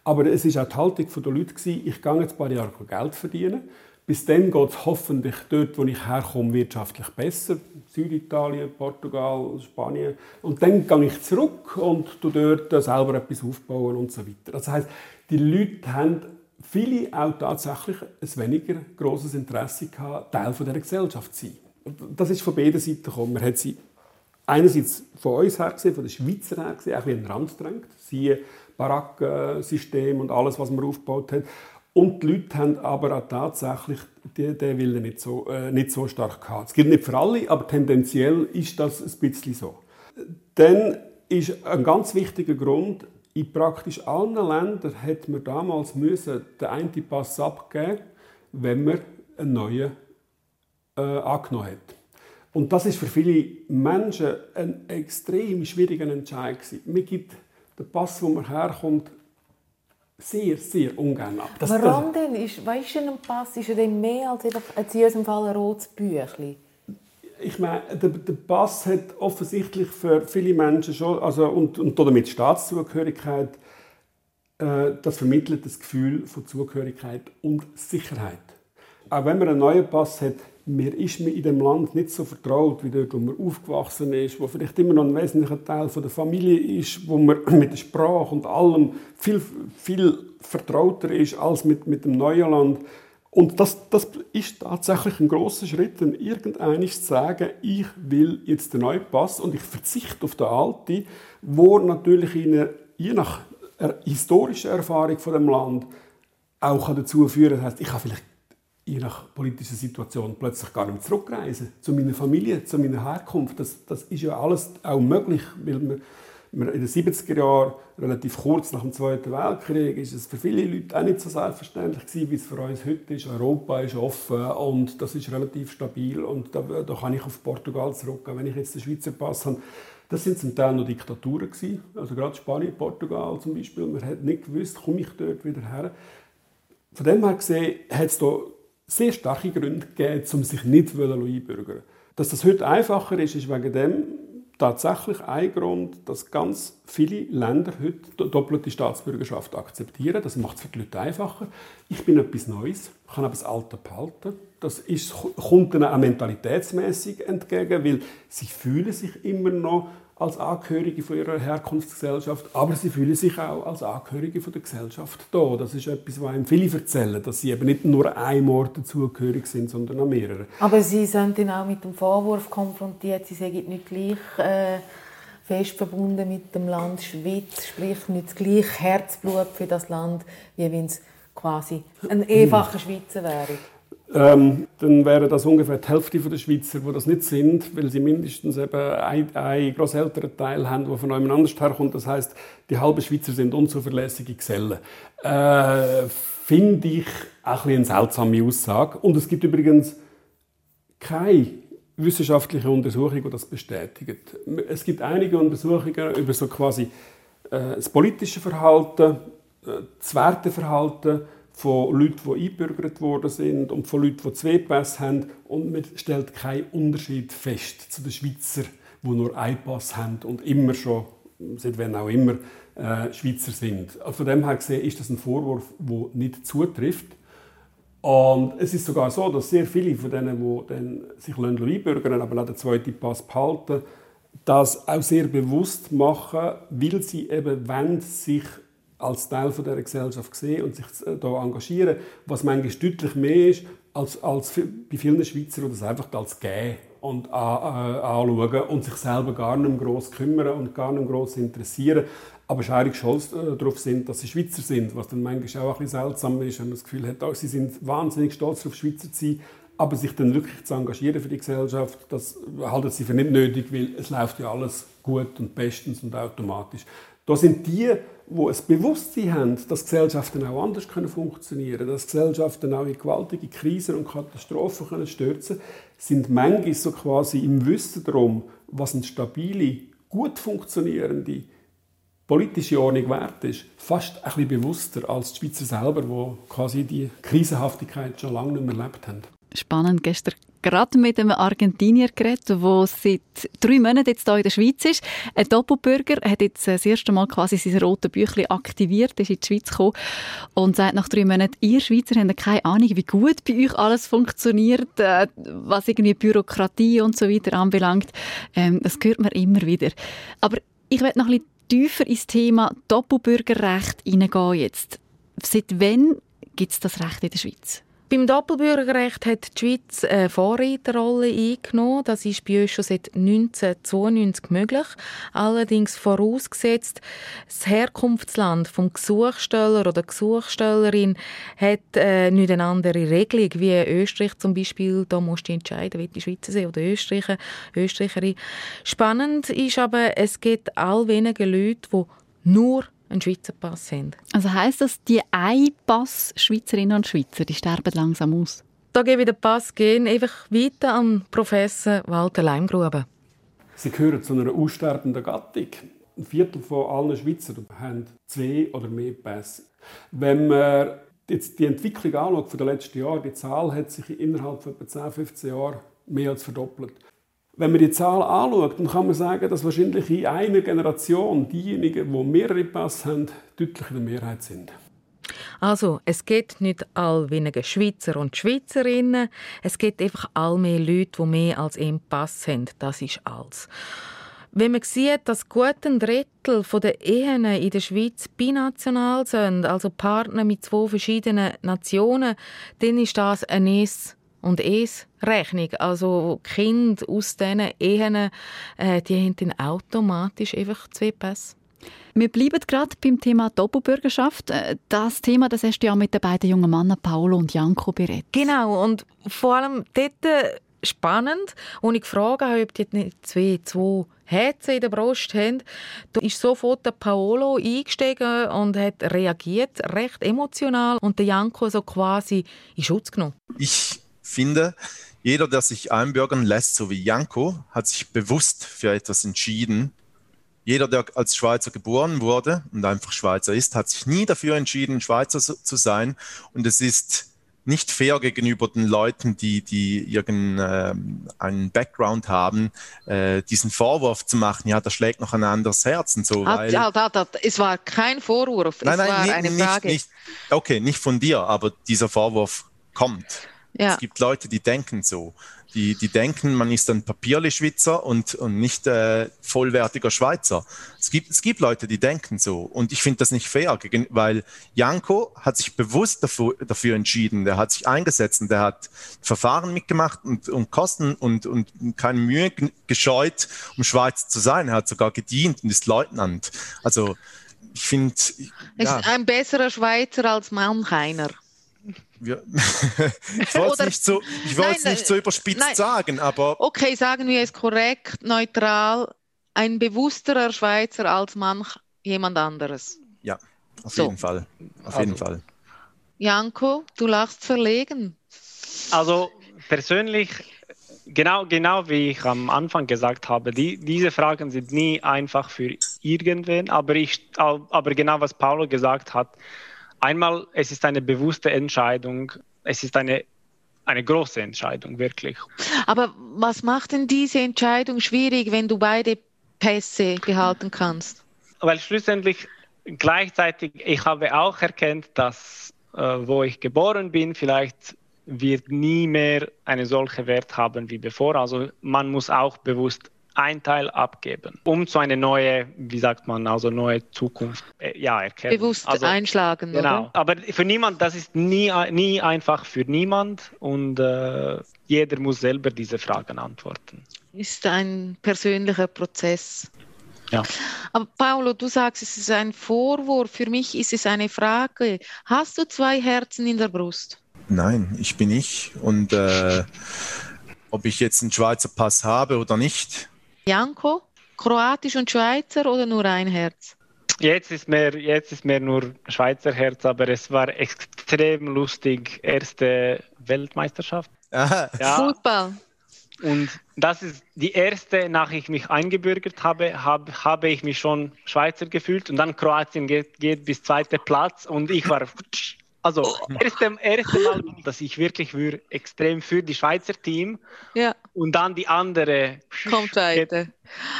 aber es ist auch die Haltung der Leute gewesen, ich gehe jetzt ein paar Jahre Geld verdienen. Bis dann geht es hoffentlich dort, wo ich herkomme, wirtschaftlich besser. Süditalien, Portugal, Spanien. Und dann gehe ich zurück und dort selber etwas aufbauen und so weiter. Das heißt, die Leute haben viele auch tatsächlich ein weniger großes Interesse gehabt, Teil dieser Gesellschaft zu sein. Das ist von beiden Seiten gekommen. Man hat sie einerseits von uns her gesehen, von den Schweizer her gesehen, auch wie ein Rand gedrängt. Siehe Barackensystem und alles, was man aufgebaut hat. Und die Leute haben aber auch tatsächlich diesen Willen nicht so, äh, nicht so stark gehabt. Es gilt nicht für alle, aber tendenziell ist das ein bisschen so. Dann ist ein ganz wichtiger Grund, in praktisch allen Ländern hat man damals müssen den einen Pass abgeben, wenn man einen neuen äh, angenommen hat. Und das ist für viele Menschen ein extrem schwieriger Entscheid Man gibt den Pass, wo man herkommt, sehr, sehr ungern ab. Das, Warum denn? Ist, was ist denn ein Pass? Ist er denn mehr als einfach in unserem Fall ein rotes Büchlein? ich meine, der, der, Pass hat offensichtlich für viele Menschen schon, also und, und damit Staatszugehörigkeit, äh, das vermittelt das Gefühl von Zugehörigkeit und Sicherheit. Auch wenn man einen neuen Pass hat, mir ist mir in dem Land nicht so vertraut, wie dort, wo man aufgewachsen ist, wo vielleicht immer noch ein wesentlicher Teil von der Familie ist, wo man mit der Sprache und allem viel, viel vertrauter ist als mit, mit dem neuen Land. Und das, das ist tatsächlich ein großer Schritt, dann irgendeines zu sagen, ich will jetzt den neuen Pass und ich verzichte auf den alten, wo natürlich in einer, je nach historischer Erfahrung von dem Land auch dazu führen kann, heißt, ich kann vielleicht je nach politischer Situation plötzlich gar nicht zurückreisen zu meiner Familie, zu meiner Herkunft. Das, das ist ja alles auch möglich, weil man in den 70er Jahren, relativ kurz nach dem Zweiten Weltkrieg, ist es für viele Leute auch nicht so selbstverständlich gewesen, wie es für uns heute ist. Europa ist offen und das ist relativ stabil und da, da kann ich auf Portugal zurückgehen. Wenn ich jetzt den Schweizer Pass habe, das sind zum Teil noch Diktaturen gewesen. Also gerade Spanien, Portugal zum Beispiel. Man hat nicht gewusst, komme ich dort wieder her. Von dem her gesehen hat es da sehr starke Gründe gegeben, um sich nicht einbürgern Dass das heute einfacher ist, ist wegen dem tatsächlich ein Grund, dass ganz viele Länder heute doppelte Staatsbürgerschaft akzeptieren. Das macht es für die Leute einfacher. Ich bin etwas Neues, kann aber das Alte behalten. Das ist, kommt ihnen auch mentalitätsmäßig entgegen, weil sie fühlen sich immer noch als Angehörige von ihrer Herkunftsgesellschaft, aber sie fühlen sich auch als Angehörige von der Gesellschaft da. Das ist etwas, was einem viele erzählen, dass sie eben nicht nur einem Ort dazugehörig sind, sondern auch mehrere. Aber sie sind dann auch mit dem Vorwurf konfrontiert, sie sind nicht gleich äh, fest verbunden mit dem Land Schweiz, sprich nicht das gleiche Herzblut für das Land, wie wenn es quasi ein einfacher Schweizer wäre ähm, dann wäre das ungefähr die Hälfte der Schweizer, die das nicht sind, weil sie mindestens eben einen, einen großälteren Teil haben, der von jemand anders herkommt. Das heißt, die halben Schweizer sind unzuverlässige Gesellen. Äh, Finde ich auch ein eine seltsame Aussage. Und es gibt übrigens keine wissenschaftliche Untersuchung, die das bestätigt. Es gibt einige Untersuchungen über so quasi äh, das politische Verhalten, äh, das Werteverhalten, von Leuten, die eingebürgert worden sind und von Leuten, die zwei Pässe haben. Und man stellt keinen Unterschied fest zu den Schweizer, die nur einen Pass haben und immer schon, seit wann auch immer, äh, Schweizer sind. Also von dem her gesehen ist das ein Vorwurf, der nicht zutrifft. Und es ist sogar so, dass sehr viele von denen, die dann sich einbürgern aber auch den zweiten Pass behalten, das auch sehr bewusst machen, weil sie eben wenn sich als Teil von dieser Gesellschaft sehen und sich da engagieren, was manchmal deutlich mehr ist als, als bei vielen Schweizern, die das einfach als gehen und äh, anschauen und sich selber gar nicht groß kümmern und gar nicht groß interessieren, aber scheinbar stolz äh, darauf sind, dass sie Schweizer sind, was dann manchmal auch ein bisschen seltsam ist, wenn man das Gefühl hat, oh, sie sind wahnsinnig stolz darauf, Schweizer zu sein, aber sich dann wirklich zu engagieren für die Gesellschaft, das halten sie für nicht nötig, weil es läuft ja alles gut und bestens und automatisch. Da sind die, die ein Bewusstsein haben, dass Gesellschaften auch anders funktionieren können, dass Gesellschaften auch in gewaltige Krisen und Katastrophen können stürzen können, sind manchmal so quasi im Wissen darum, was eine stabile, gut funktionierende politische Ordnung wert ist, fast ein bisschen bewusster als die Schweizer selber, die quasi die Krisenhaftigkeit schon lange nicht mehr erlebt haben. Spannend. Gestern gerade mit einem Argentinier geredet, der seit drei Monaten jetzt hier in der Schweiz ist. Ein Doppelbürger hat jetzt das erste Mal quasi sein rotes Büchlein aktiviert, ist in die Schweiz gekommen und sagt nach drei Monaten, ihr Schweizer habt keine Ahnung, wie gut bei euch alles funktioniert, äh, was irgendwie Bürokratie und so weiter anbelangt. Ähm, das hört man immer wieder. Aber ich werde noch ein bisschen tiefer ins Thema Doppelbürgerrecht hineingehen jetzt. Seit wann gibt es das Recht in der Schweiz? Beim Doppelbürgerrecht hat die Schweiz eine Vorreiterrolle eingenommen. Das ist bei uns schon seit 1992 möglich. Allerdings vorausgesetzt, das Herkunftsland vom Gesuchsteller oder Gesuchstellerin hat äh, nicht eine andere Regelung wie Österreich zum Beispiel. Da musst du entscheiden, wie die Schweizer sind oder Österreicher, Österreicherin. Spannend ist aber, es gibt all wenige Leute, die nur einen Schweizer Pass haben. Also heisst das, die Ein-Pass-Schweizerinnen und Schweizer, die sterben langsam aus? Da gebe ich den Pass gehen einfach weiter an Professor Walter Leimgruber. Sie gehören zu einer aussterbenden Gattung. Ein Viertel von allen Schweizer haben zwei oder mehr Pässe. Wenn man jetzt die Entwicklung anschaut von den letzten Jahren, die Zahl hat sich innerhalb von etwa 10, 15 Jahren mehr als verdoppelt. Wenn man die Zahl anschaut, dann kann man sagen, dass wahrscheinlich in einer Generation diejenigen, die mehrere Pass haben, deutlich in der Mehrheit sind. Also, es gibt nicht all weniger Schweizer und Schweizerinnen, es gibt einfach all mehr Leute, die mehr als einen Pass haben. Das ist alles. Wenn man sieht, dass gut ein Drittel der Ehen in der Schweiz binational sind, also Partner mit zwei verschiedenen Nationen, dann ist das ein und es Rechnung. Also Kinder aus diesen Ehen, äh, die haben dann automatisch einfach zwei Pässe. Wir bleiben gerade beim Thema Doppelbürgerschaft. Äh, das Thema, das hast du ja mit den beiden jungen Männern Paolo und Janko berät. Genau, und vor allem dort spannend. Und ich frage habe, ob die nicht zwei, zwei Herzen in der Brust haben. Da ist sofort der Paolo eingestiegen und hat reagiert, recht emotional. Und der Janko so quasi in Schutz genommen. Ich finde, jeder, der sich einbürgern lässt, so wie Janko, hat sich bewusst für etwas entschieden. Jeder, der als Schweizer geboren wurde und einfach Schweizer ist, hat sich nie dafür entschieden, Schweizer zu sein. Und es ist nicht fair gegenüber den Leuten, die, die irgendeinen äh, Background haben, äh, diesen Vorwurf zu machen, ja, da schlägt noch ein anderes Herz und so. Halt, halt, halt, halt. Es war kein Vorwurf, nein, es nein, war nicht, eine nicht, Frage. Nicht, okay, nicht von dir, aber dieser Vorwurf kommt. Ja. Es gibt Leute, die denken so. Die, die denken, man ist ein Papierli-Schweizer und, und nicht äh, vollwertiger Schweizer. Es gibt, es gibt Leute, die denken so. Und ich finde das nicht fair, weil Janko hat sich bewusst dafür, dafür entschieden. Der hat sich eingesetzt und der hat Verfahren mitgemacht und, und Kosten und, und keine Mühe gescheut, um Schweizer zu sein. Er hat sogar gedient und ist Leutnant. Also ich finde. Ja. Ist ein besserer Schweizer als manch einer. Wir, ich wollte es nicht so, ich wollte nicht so überspitzt nein. sagen, aber. Okay, sagen wir es korrekt, neutral, ein bewussterer Schweizer als manch jemand anderes. Ja, auf so. jeden Fall. Auf also, jeden Fall. Janko, du lachst verlegen. Also persönlich, genau, genau wie ich am Anfang gesagt habe, die, diese Fragen sind nie einfach für irgendwen, aber, ich, aber genau was Paulo gesagt hat, einmal, es ist eine bewusste Entscheidung, es ist eine, eine große Entscheidung, wirklich. Aber was macht denn diese Entscheidung schwierig, wenn du beide Pässe behalten kannst? Weil schlussendlich gleichzeitig, ich habe auch erkannt, dass äh, wo ich geboren bin, vielleicht wird nie mehr eine solche Wert haben wie bevor. Also man muss auch bewusst ein Teil abgeben, um zu eine neue, wie sagt man, also neue Zukunft äh, ja, erkennen. Bewusst also, einschlagen, genau. Oder? Aber für niemand, das ist nie, nie einfach für niemand und äh, jeder muss selber diese Fragen antworten. Ist ein persönlicher Prozess. Ja. Aber Paolo, du sagst, es ist ein Vorwurf. Für mich ist es eine Frage. Hast du zwei Herzen in der Brust? Nein, ich bin ich. Und äh, ob ich jetzt einen Schweizer Pass habe oder nicht, Janko, Kroatisch und Schweizer oder nur ein Herz? Jetzt ist mehr, jetzt ist mehr nur Schweizer Herz, aber es war extrem lustig. Erste Weltmeisterschaft. Ja. Fußball. Und das ist die erste, nach ich mich eingebürgert habe, hab, habe ich mich schon Schweizer gefühlt und dann Kroatien geht, geht bis zweiter Platz und ich war also, oh. erste, erste Mal, dass ich wirklich für, extrem für die Schweizer Team ja. und dann die andere. Kommt weiter.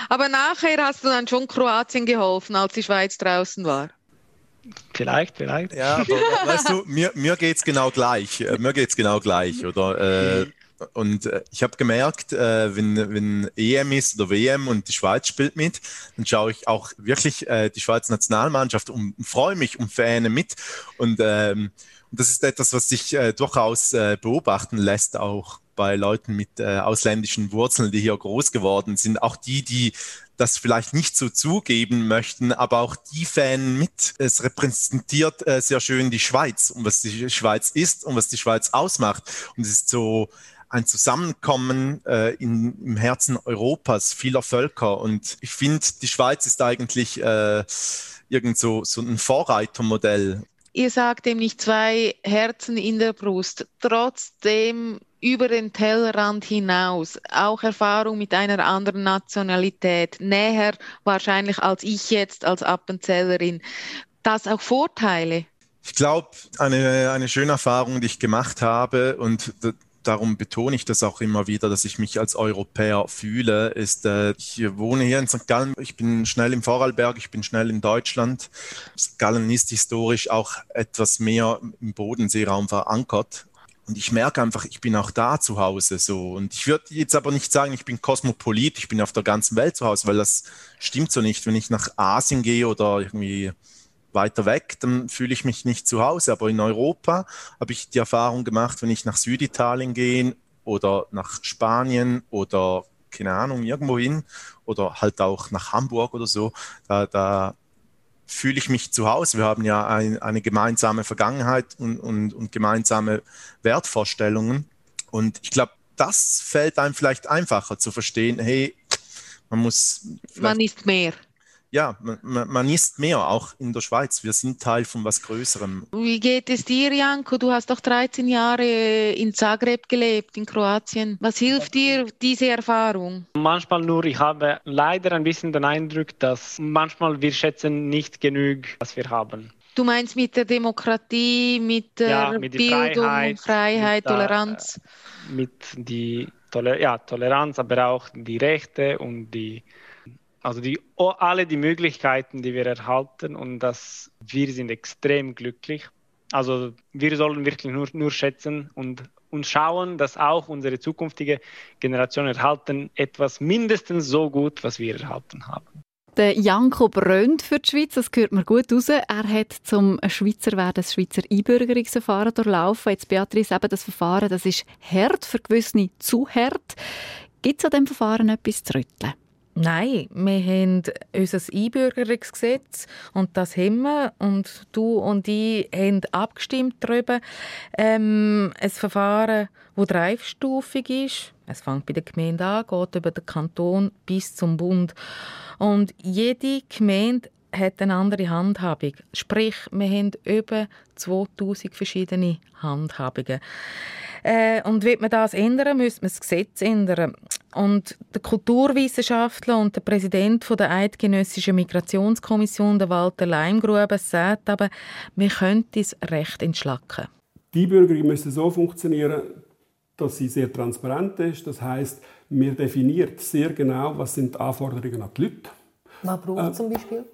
Aber nachher hast du dann schon Kroatien geholfen, als die Schweiz draußen war. Vielleicht, vielleicht. Ja, aber weißt du, mir, mir geht es genau gleich. Äh, mir geht es genau gleich, oder? Äh, und äh, ich habe gemerkt, äh, wenn, wenn EM ist oder WM und die Schweiz spielt mit, dann schaue ich auch wirklich äh, die Schweizer Nationalmannschaft und freue mich und Fähne mit. Und, ähm, und das ist etwas, was sich äh, durchaus äh, beobachten lässt, auch bei Leuten mit äh, ausländischen Wurzeln, die hier groß geworden sind. Auch die, die das vielleicht nicht so zugeben möchten, aber auch die Fan mit. Es repräsentiert äh, sehr schön die Schweiz und was die Schweiz ist und was die Schweiz ausmacht. Und es ist so ein Zusammenkommen äh, in, im Herzen Europas vieler Völker. Und ich finde, die Schweiz ist eigentlich äh, irgend so, so ein Vorreitermodell. Ihr sagt dem nicht zwei Herzen in der Brust. Trotzdem über den Tellerrand hinaus, auch Erfahrung mit einer anderen Nationalität, näher wahrscheinlich als ich jetzt als Appenzellerin. Das auch Vorteile? Ich glaube, eine, eine schöne Erfahrung, die ich gemacht habe und darum betone ich das auch immer wieder, dass ich mich als Europäer fühle, ist, äh, ich wohne hier in St. Gallen, ich bin schnell im Vorarlberg, ich bin schnell in Deutschland. St. Gallen ist historisch auch etwas mehr im Bodenseeraum verankert. Und ich merke einfach, ich bin auch da zu Hause so. Und ich würde jetzt aber nicht sagen, ich bin Kosmopolit, ich bin auf der ganzen Welt zu Hause, weil das stimmt so nicht. Wenn ich nach Asien gehe oder irgendwie weiter weg, dann fühle ich mich nicht zu Hause. Aber in Europa habe ich die Erfahrung gemacht, wenn ich nach Süditalien gehe oder nach Spanien oder keine Ahnung, irgendwo hin oder halt auch nach Hamburg oder so, da, da fühle ich mich zu Hause. Wir haben ja ein, eine gemeinsame Vergangenheit und, und, und gemeinsame Wertvorstellungen. Und ich glaube, das fällt einem vielleicht einfacher zu verstehen, hey, man muss. Man ist mehr ja, man, man, isst mehr, auch in der Schweiz. Wir sind Teil von was Größerem. Wie geht es dir, Janko? Du hast doch 13 Jahre in Zagreb gelebt, in Kroatien. Was hilft dir diese Erfahrung? Manchmal nur, ich habe leider ein bisschen den Eindruck, dass manchmal wir schätzen nicht genug, was wir haben. Du meinst mit der Demokratie, mit der ja, mit Bildung, Freiheit, Freiheit mit Toleranz? Der, mit die Toler ja, Toleranz, aber auch die Rechte und die also die, alle die Möglichkeiten, die wir erhalten und dass wir sind extrem glücklich. Also wir sollen wirklich nur, nur schätzen und, und schauen, dass auch unsere zukünftige Generation erhalten etwas mindestens so gut, was wir erhalten haben. Der Janko brennt für die Schweiz, das gehört mir gut raus. Er hat zum Schweizer werden das Schweizer Einbürgerungsverfahren durchlaufen. Jetzt Beatrice, eben das Verfahren, das ist hart, für gewisse zu hart. Gibt es an diesem Verfahren etwas zu rütteln? Nein, wir haben unser Einbürgerungsgesetz und das haben wir und du und ich haben abgestimmt darüber. Ähm, ein Verfahren, das dreistufig ist. Es fängt bei der Gemeinde an, geht über den Kanton bis zum Bund. Und jede Gemeinde hat eine andere Handhabung. Sprich, wir haben über 2000 verschiedene Handhabungen. Äh, und will man das ändern, müsste man das Gesetz ändern. Und der Kulturwissenschaftler und der Präsident der Eidgenössischen Migrationskommission, der Walter Leimgruber, sagt aber, wir könnten es recht entschlacken. Die Bürgerung müsste so funktionieren, dass sie sehr transparent ist. Das heißt, wir definieren sehr genau, was sind die Anforderungen an die Leute. Was braucht es äh, zum Beispiel?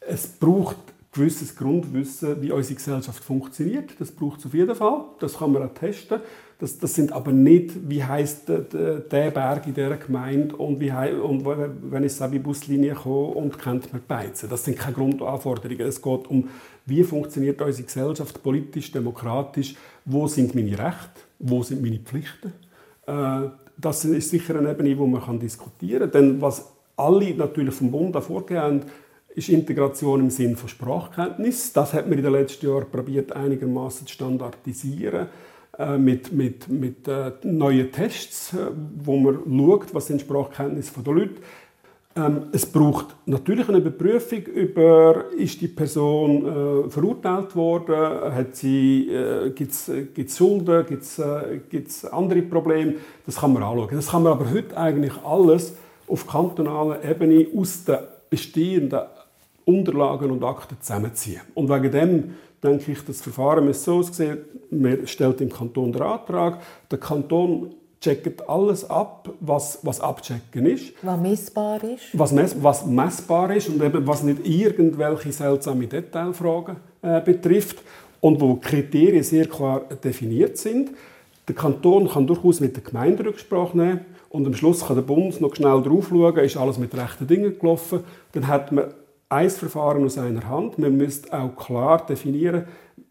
Es braucht gewisses Grundwissen, wie unsere Gesellschaft funktioniert. Das braucht es auf jeden Fall. Das kann man auch testen. Das, das sind aber nicht, wie heißt der, der Berg in dieser Gemeinde und, wie, und wenn ich sage, wie Buslinie komme und kennt man Beizen. Das sind keine Grundanforderungen. Es geht um, wie funktioniert unsere Gesellschaft politisch, demokratisch, wo sind meine Rechte, wo sind meine Pflichten. Äh, das ist sicher eine Ebene, wo man diskutieren kann. Denn was alle natürlich vom Bund vorgehen ist Integration im Sinne von Sprachkenntnis. Das hat man in den letzten Jahren probiert einigermaßen zu standardisieren mit, mit, mit äh, neuen Tests, äh, wo man schaut, was sind Sprachkenntnisse der Leute. Ähm, es braucht natürlich eine Überprüfung über, ist die Person äh, verurteilt worden, äh, gibt es Schulden, gibt es äh, andere Probleme, das kann man anschauen. Das kann man aber heute eigentlich alles auf kantonaler Ebene aus den bestehenden Unterlagen und Akten zusammenziehen. Und wegen dem denke ich, das Verfahren muss so aussehen, man stellt im Kanton den Antrag, der Kanton checkt alles ab, was, was abchecken ist. Was messbar ist. Was, mess, was messbar ist und eben was nicht irgendwelche seltsame Detailfragen äh, betrifft und wo Kriterien sehr klar definiert sind. Der Kanton kann durchaus mit der Gemeinde Rücksprache nehmen und am Schluss kann der Bund noch schnell drauf schauen, ist alles mit rechten Dingen gelaufen. Dann hat man ein Verfahren aus einer Hand. Man müsste auch klar definieren,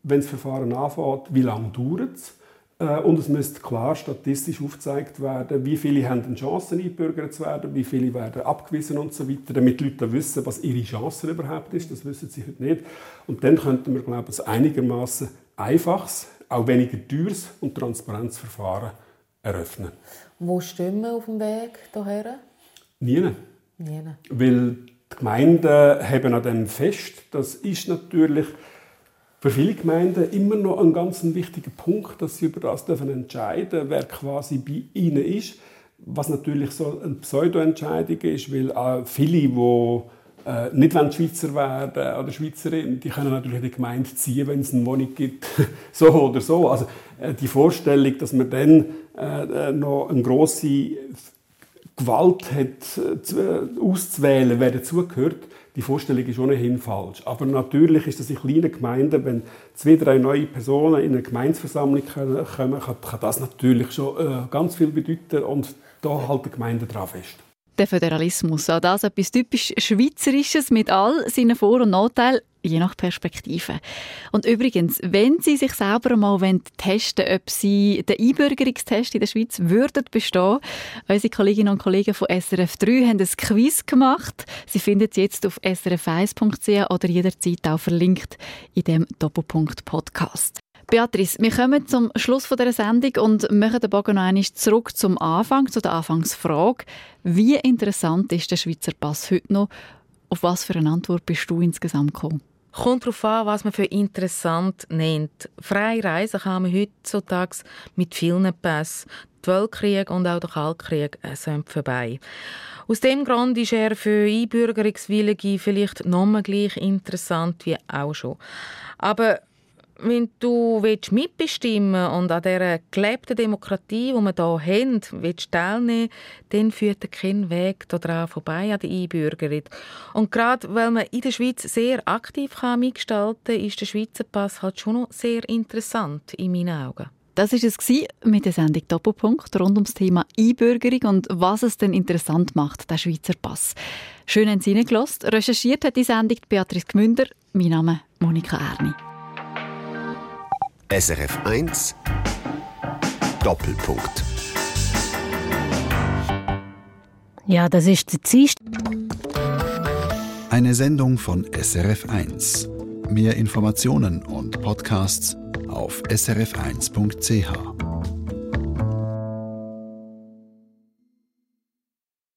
wenn das Verfahren anfängt, wie lange dauert es. Äh, und es müsste klar statistisch aufgezeigt werden, wie viele haben eine Chance, eingebürgert zu werden, wie viele werden abgewiesen und so weiter, damit die Leute wissen, was ihre Chance überhaupt ist. Das wissen sie heute nicht. Und dann könnten wir, glaube ich, ein einigermaßen einfaches, auch weniger teures und transparentes Verfahren eröffnen. Wo stehen wir auf dem Weg hierher? Nie. Nie. Weil die Gemeinden haben an dem fest. Das ist natürlich für viele Gemeinden immer noch ein ganz wichtiger Punkt, dass sie über das dürfen entscheiden wer quasi bei ihnen ist. Was natürlich so eine Pseudo-Entscheidung ist, weil viele, die äh, nicht Schweizer werden oder Schweizerin, die können natürlich in die Gemeinde ziehen, wenn es eine Wohnung gibt, so oder so. Also äh, die Vorstellung, dass man dann äh noch eine grosse Gewalt hat, äh, auszuwählen, wer dazugehört, die Vorstellung ist ohnehin falsch. Aber natürlich ist das in kleinen Gemeinden, wenn zwei, drei neue Personen in eine Gemeinsversammlung kommen, kann das natürlich schon äh, ganz viel bedeuten und da halten die Gemeinden dran fest. Der Föderalismus, auch das etwas typisch Schweizerisches mit all seinen Vor- und Nachteilen, je nach Perspektive. Und übrigens, wenn Sie sich selber mal testen wollen, ob Sie den Einbürgerungstest in der Schweiz würden bestehen, unsere Kolleginnen und Kollegen von SRF 3 haben ein Quiz gemacht. Sie finden es jetzt auf srf1.ch oder jederzeit auch verlinkt in dem Doppelpunkt Podcast. Beatrice, wir kommen zum Schluss dieser Sendung und machen den Bogen noch einmal zurück zum Anfang, zu der Anfangsfrage. Wie interessant ist der Schweizer Pass heute noch? Auf was für eine Antwort bist du insgesamt gekommen? Kommt darauf an, was man für interessant nennt. Freie Reisen kann man heutzutage mit vielen Pässen. Der Weltkrieg und auch der Kaltkrieg sind vorbei. Aus dem Grund ist er für Einbürgerungswillige vielleicht noch mal gleich interessant wie auch schon. Aber wenn du mitbestimmen und an dieser gelebten Demokratie, die wir hier haben, willst teilnehmen dann führt kein Weg daran vorbei an der Einbürgerung. Und gerade weil man in der Schweiz sehr aktiv kann mitgestalten kann, ist der Schweizer Pass halt schon noch sehr interessant in meinen Augen. Das war es mit der Sendung Doppelpunkt rund ums Thema Einbürgerung und was es denn interessant macht, der Schweizer Pass. Schön haben Sie. Recherchiert hat die Sendung Beatrice Gmünder. Mein Name ist Monika Erni. SRF 1 Doppelpunkt. Ja, das ist die Ziest. Eine Sendung von SRF 1. Mehr Informationen und Podcasts auf srf1.ch.